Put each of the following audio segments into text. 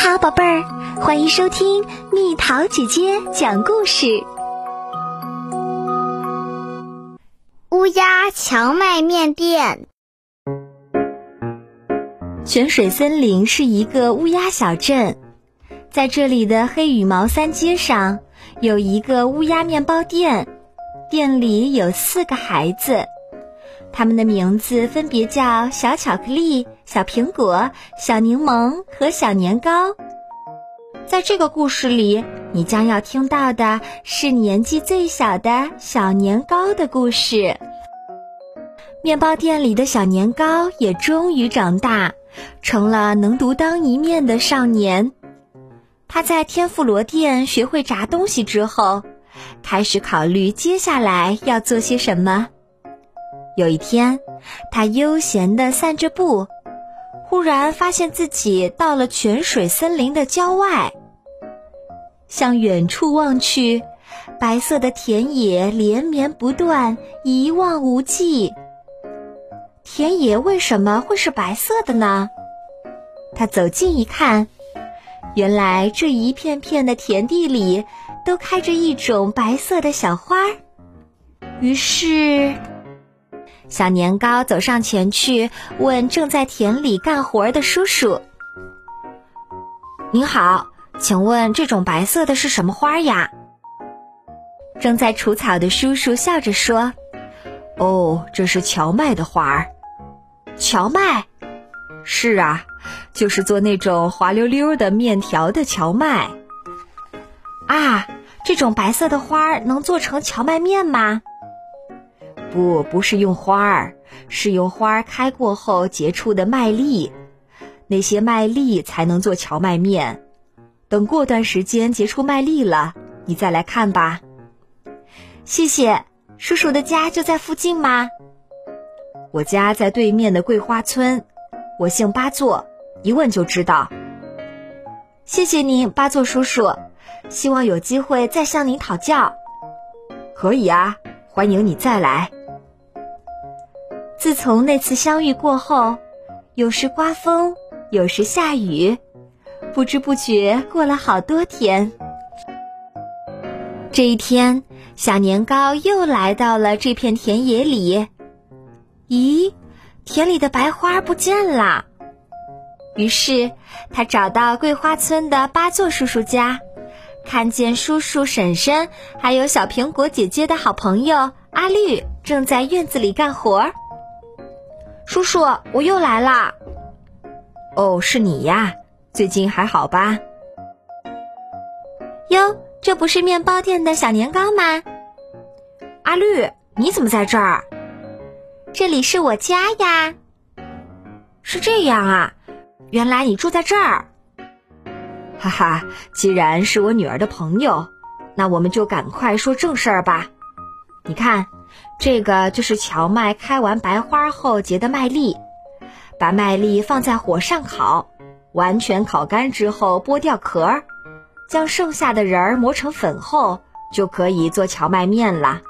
好，宝贝儿，欢迎收听蜜桃姐姐讲故事。乌鸦荞麦面店。泉水森林是一个乌鸦小镇，在这里的黑羽毛三街上有一个乌鸦面包店，店里有四个孩子。他们的名字分别叫小巧克力、小苹果、小柠檬和小年糕。在这个故事里，你将要听到的是年纪最小的小年糕的故事。面包店里的小年糕也终于长大，成了能独当一面的少年。他在天妇罗店学会炸东西之后，开始考虑接下来要做些什么。有一天，他悠闲地散着步，忽然发现自己到了泉水森林的郊外。向远处望去，白色的田野连绵不断，一望无际。田野为什么会是白色的呢？他走近一看，原来这一片片的田地里都开着一种白色的小花。于是。小年糕走上前去，问正在田里干活的叔叔：“您好，请问这种白色的是什么花呀？”正在除草的叔叔笑着说：“哦，这是荞麦的花儿。荞麦？是啊，就是做那种滑溜溜的面条的荞麦。啊，这种白色的花儿能做成荞麦面吗？”不，不是用花儿，是用花儿开过后结出的麦粒，那些麦粒才能做荞麦面。等过段时间结出麦粒了，你再来看吧。谢谢，叔叔的家就在附近吗？我家在对面的桂花村，我姓八座，一问就知道。谢谢您，八座叔叔，希望有机会再向您讨教。可以啊，欢迎你再来。自从那次相遇过后，有时刮风，有时下雨，不知不觉过了好多天。这一天，小年糕又来到了这片田野里。咦，田里的白花不见了。于是，他找到桂花村的八座叔叔家，看见叔叔、婶婶还有小苹果姐姐的好朋友阿绿正在院子里干活儿。叔叔，我又来啦！哦，是你呀，最近还好吧？哟，这不是面包店的小年糕吗？阿绿，你怎么在这儿？这里是我家呀。是这样啊，原来你住在这儿。哈哈，既然是我女儿的朋友，那我们就赶快说正事儿吧。你看。这个就是荞麦开完白花后结的麦粒，把麦粒放在火上烤，完全烤干之后剥掉壳，将剩下的仁儿磨成粉后，就可以做荞麦面了。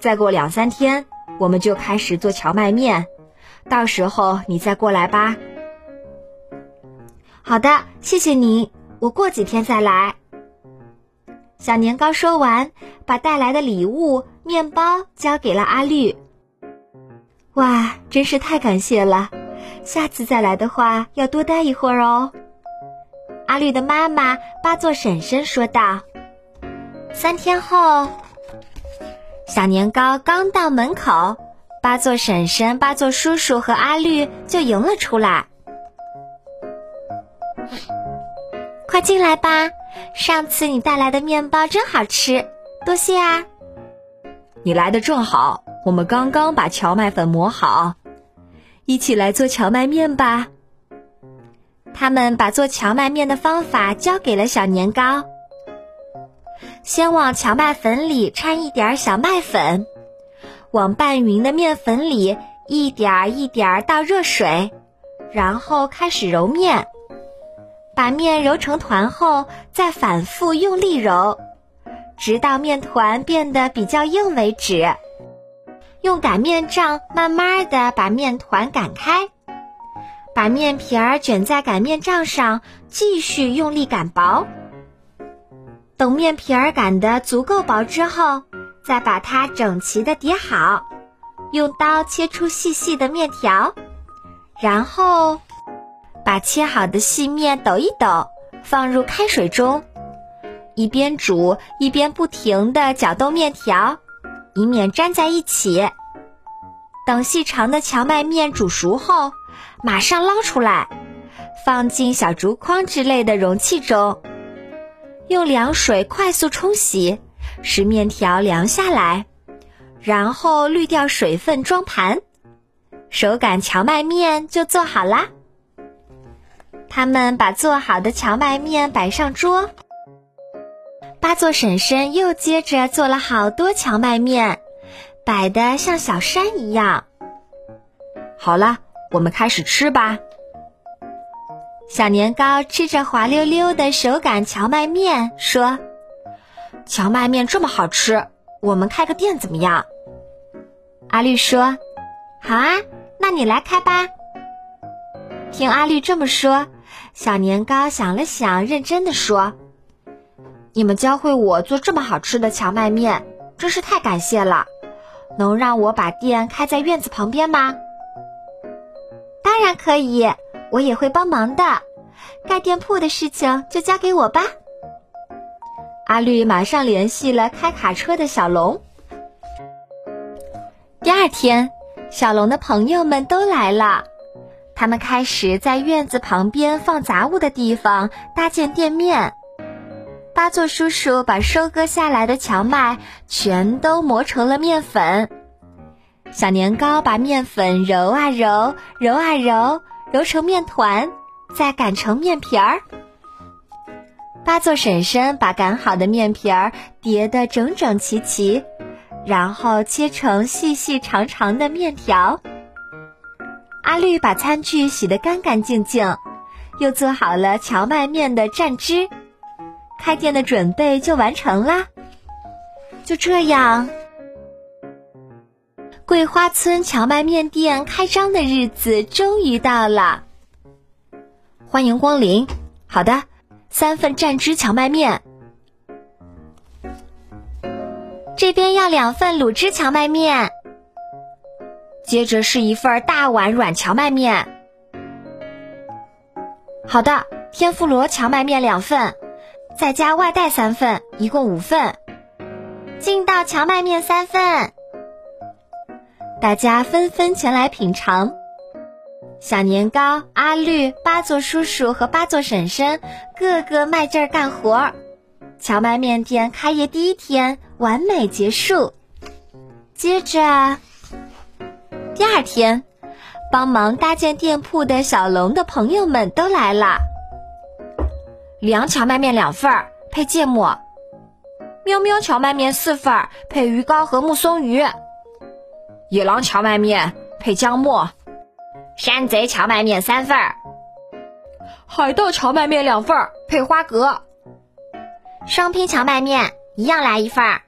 再过两三天，我们就开始做荞麦面，到时候你再过来吧。好的，谢谢你，我过几天再来。小年糕说完，把带来的礼物——面包交给了阿绿。哇，真是太感谢了！下次再来的话，要多待一会儿哦。阿绿的妈妈八座婶婶说道。三天后，小年糕刚到门口，八座婶婶、八座叔叔和阿绿就迎了出来。快进来吧！上次你带来的面包真好吃，多谢啊！你来的正好，我们刚刚把荞麦粉磨好，一起来做荞麦面吧。他们把做荞麦面的方法教给了小年糕。先往荞麦粉里掺一点小麦粉，往拌匀的面粉里一点一点倒热水，然后开始揉面。把面揉成团后，再反复用力揉，直到面团变得比较硬为止。用擀面杖慢慢的把面团擀开，把面皮儿卷在擀面杖上，继续用力擀薄。等面皮儿擀得足够薄之后，再把它整齐的叠好，用刀切出细细的面条，然后把切好的细面抖一抖，放入开水中，一边煮一边不停地搅动面条，以免粘在一起。等细长的荞麦面煮熟后，马上捞出来，放进小竹筐之类的容器中。用凉水快速冲洗，使面条凉下来，然后滤掉水分装盘，手擀荞麦面就做好啦。他们把做好的荞麦面摆上桌，八座婶婶又接着做了好多荞麦面，摆的像小山一样。好了，我们开始吃吧。小年糕吃着滑溜溜的手擀荞麦面，说：“荞麦面这么好吃，我们开个店怎么样？”阿绿说：“好啊，那你来开吧。”听阿绿这么说，小年糕想了想，认真的说：“你们教会我做这么好吃的荞麦面，真是太感谢了。能让我把店开在院子旁边吗？”“当然可以。”我也会帮忙的，盖店铺的事情就交给我吧。阿绿马上联系了开卡车的小龙。第二天，小龙的朋友们都来了，他们开始在院子旁边放杂物的地方搭建店面。八座叔叔把收割下来的荞麦全都磨成了面粉，小年糕把面粉揉啊揉，揉啊揉。揉成面团，再擀成面皮儿。八座婶婶把擀好的面皮儿叠得整整齐齐，然后切成细细长长的面条。阿绿把餐具洗得干干净净，又做好了荞麦面的蘸汁，开店的准备就完成啦。就这样。桂花村荞麦面店开张的日子终于到了，欢迎光临。好的，三份蘸汁荞麦面。这边要两份卤汁荞麦面。接着是一份大碗软荞麦面。好的，天妇罗荞麦面两份，再加外带三份，一共五份。劲道荞麦面三份。大家纷纷前来品尝。小年糕、阿绿、八座叔叔和八座婶婶个个卖劲儿干活儿，荞麦面店开业第一天完美结束。接着，第二天，帮忙搭建店铺的小龙的朋友们都来了。凉荞麦面两份儿，配芥末；喵喵荞麦面四份儿，配鱼糕和木松鱼。野狼荞麦面配姜末，山贼荞麦面三份儿，海盗荞麦面两份儿配花蛤，双拼荞麦面一样来一份儿。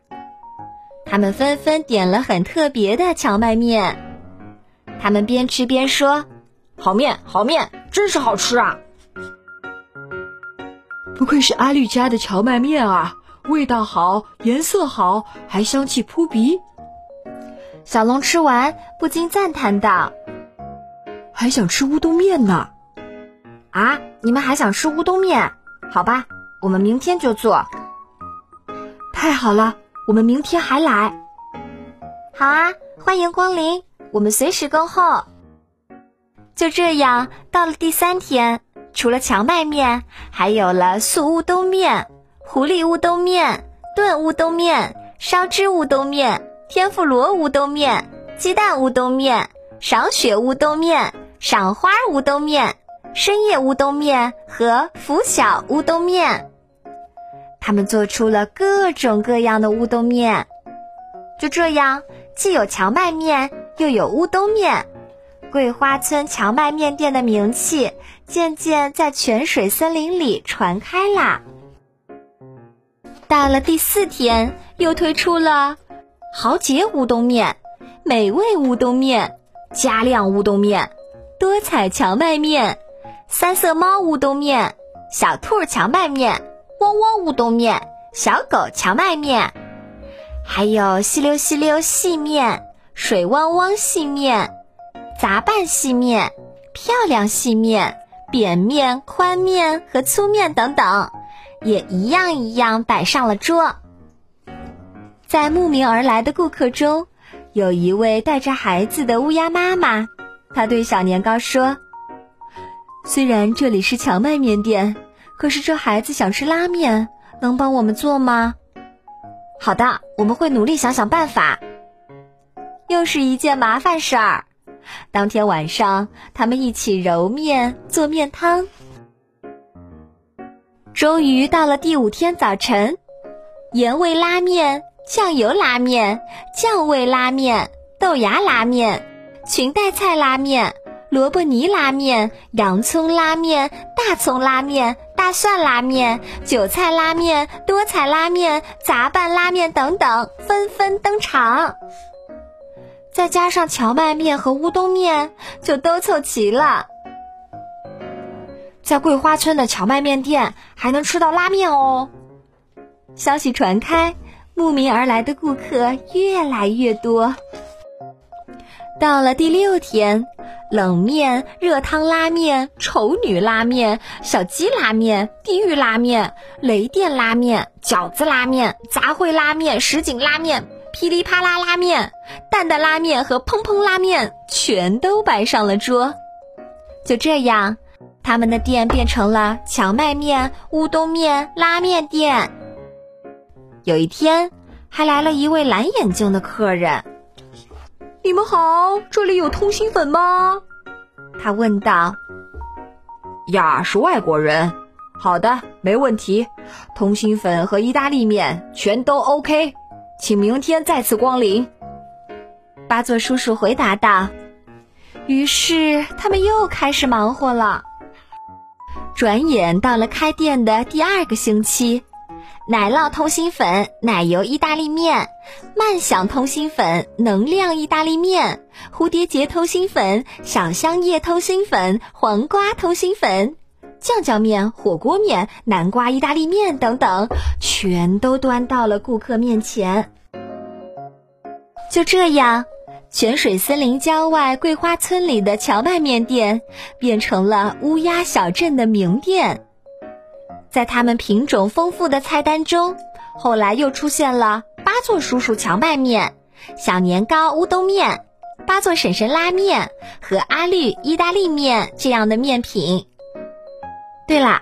他们纷纷点了很特别的荞麦面，他们边吃边说：“好面，好面，真是好吃啊！不愧是阿绿家的荞麦面啊，味道好，颜色好，还香气扑鼻。”小龙吃完，不禁赞叹道：“还想吃乌冬面呢！啊，你们还想吃乌冬面？好吧，我们明天就做。太好了，我们明天还来。好啊，欢迎光临，我们随时恭候。”就这样，到了第三天，除了荞麦面，还有了素乌冬面、狐狸乌冬面、炖乌冬面、烧汁乌冬面。天妇罗乌冬面、鸡蛋乌冬面、赏雪乌冬面、赏花乌冬面、深夜乌冬面和拂晓乌冬面，他们做出了各种各样的乌冬面。就这样，既有荞麦面，又有乌冬面，桂花村荞麦面店的名气渐渐在泉水森林里传开啦。到了第四天，又推出了。豪杰乌冬面、美味乌冬面、加量乌冬面、多彩荞麦面、三色猫乌冬面、小兔荞麦面、汪汪乌冬面、小狗荞麦面，还有细溜细溜细面、水汪汪细面、杂拌细面、漂亮细面、扁面、宽面和粗面等等，也一样一样摆上了桌。在慕名而来的顾客中，有一位带着孩子的乌鸦妈妈，她对小年糕说：“虽然这里是荞麦面店，可是这孩子想吃拉面，能帮我们做吗？”“好的，我们会努力想想办法。”又是一件麻烦事儿。当天晚上，他们一起揉面做面汤。终于到了第五天早晨，盐味拉面。酱油拉面、酱味拉面、豆芽拉面、裙带菜拉面、萝卜泥拉面、洋葱拉面、大葱拉面、大蒜拉面、韭菜拉面、多彩拉面、杂拌拉面等等纷纷登场，再加上荞麦面和乌冬面，就都凑齐了。在桂花村的荞麦面店还能吃到拉面哦！消息传开。慕名而来的顾客越来越多。到了第六天，冷面、热汤拉面、丑女拉面、小鸡拉面、地狱拉面、雷电拉面、饺子拉面、杂烩拉面、什锦拉面、噼里啪啦拉面、蛋蛋拉面和砰砰拉面全都摆上了桌。就这样，他们的店变成了荞麦面、乌冬面拉面店。有一天，还来了一位蓝眼睛的客人。你们好，这里有通心粉吗？他问道。呀，是外国人。好的，没问题。通心粉和意大利面全都 OK，请明天再次光临。八座叔叔回答道。于是他们又开始忙活了。转眼到了开店的第二个星期。奶酪通心粉、奶油意大利面、慢享通心粉、能量意大利面、蝴蝶结通心粉、小香叶通心粉、黄瓜通心粉、酱酱面、火锅面、南瓜意大利面等等，全都端到了顾客面前。就这样，泉水森林郊外桂花村里的荞麦面店变成了乌鸦小镇的名店。在他们品种丰富的菜单中，后来又出现了八座叔叔荞麦面、小年糕乌冬面、八座婶婶拉面和阿绿意大利面这样的面品。对了，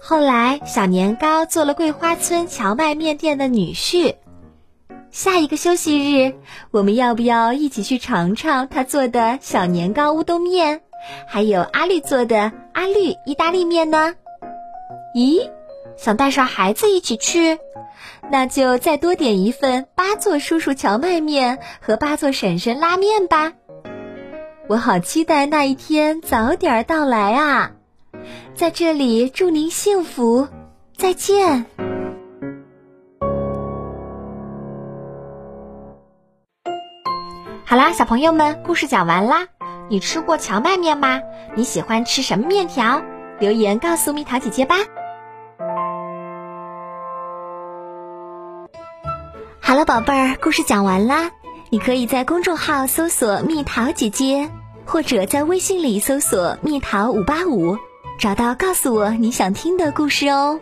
后来小年糕做了桂花村荞麦面店的女婿。下一个休息日，我们要不要一起去尝尝他做的小年糕乌冬面，还有阿绿做的阿绿意大利面呢？咦，想带上孩子一起去？那就再多点一份八座叔叔荞麦面和八座婶婶拉面吧。我好期待那一天早点到来啊！在这里祝您幸福，再见。好啦，小朋友们，故事讲完啦。你吃过荞麦面吗？你喜欢吃什么面条？留言告诉蜜桃姐姐吧。好了，宝贝儿，故事讲完啦。你可以在公众号搜索“蜜桃姐姐”，或者在微信里搜索“蜜桃五八五”，找到告诉我你想听的故事哦。